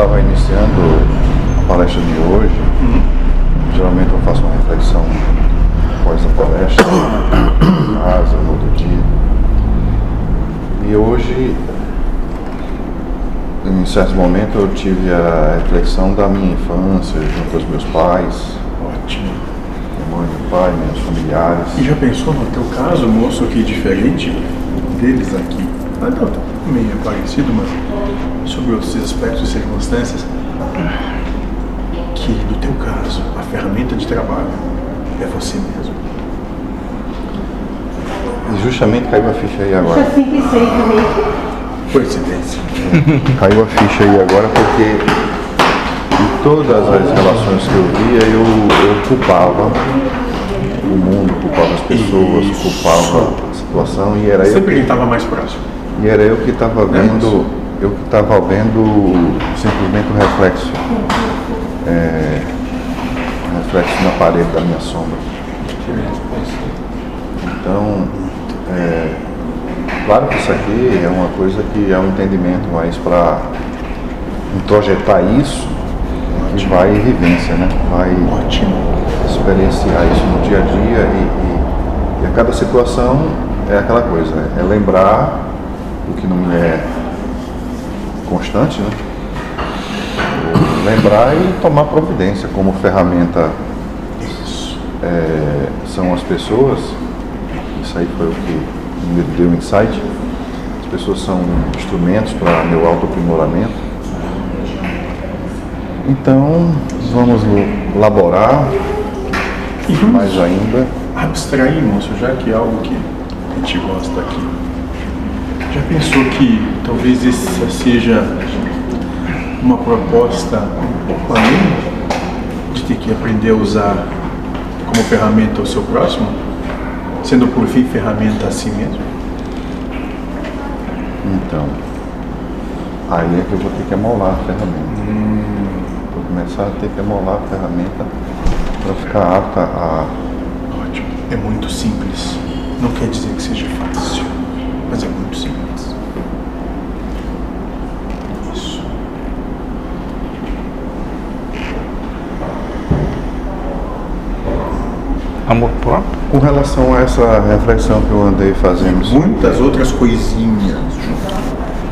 estava iniciando a palestra de hoje, geralmente eu faço uma reflexão após a palestra, em casa, no outro dia. E hoje, em certo momento, eu tive a reflexão da minha infância, junto aos meus pais, Ótimo. minha mãe, meu pai, meus familiares. E já pensou no teu caso, moço, que diferente deles aqui? Ah, não, tá meio parecido, mas sobre esses aspectos e circunstâncias, que no teu caso, a ferramenta de trabalho é você mesmo. E justamente caiu a ficha aí Isso agora. é simples também. Coincidência. Caiu a ficha aí agora porque em todas as relações que eu via eu, eu culpava o mundo, culpava as pessoas, Isso. culpava a situação e era eu, Sempre quem estava mais próximo. E era eu que estava vendo, eu que estava vendo simplesmente o reflexo. É, o reflexo na parede da minha sombra. Então, é, claro que isso aqui é uma coisa que é um entendimento, mas para introjetar isso, a gente vai vivência, né? Vai Ótimo. experienciar isso no dia a dia e, e- e a cada situação é aquela coisa, é lembrar o que não é constante, né? Lembrar e tomar providência como ferramenta é, são as pessoas, isso aí foi o que me deu insight, as pessoas são instrumentos para meu autoaprimoramento. Então, vamos laborar E mais ainda. abstrair, moço, já que é algo que a gente gosta aqui. Já pensou que talvez essa seja uma proposta um pouco além de ter que aprender a usar como ferramenta o seu próximo, sendo por fim ferramenta a si mesmo? Então, aí é que eu vou ter que amolar a ferramenta. Vou começar a ter que amolar a ferramenta para ficar apta a. Ótimo. É muito simples. Não quer dizer que seja fácil, mas é muito simples. Isso. Amor próprio? Com relação a essa reflexão que eu andei fazendo sobre Muitas outras coisinhas.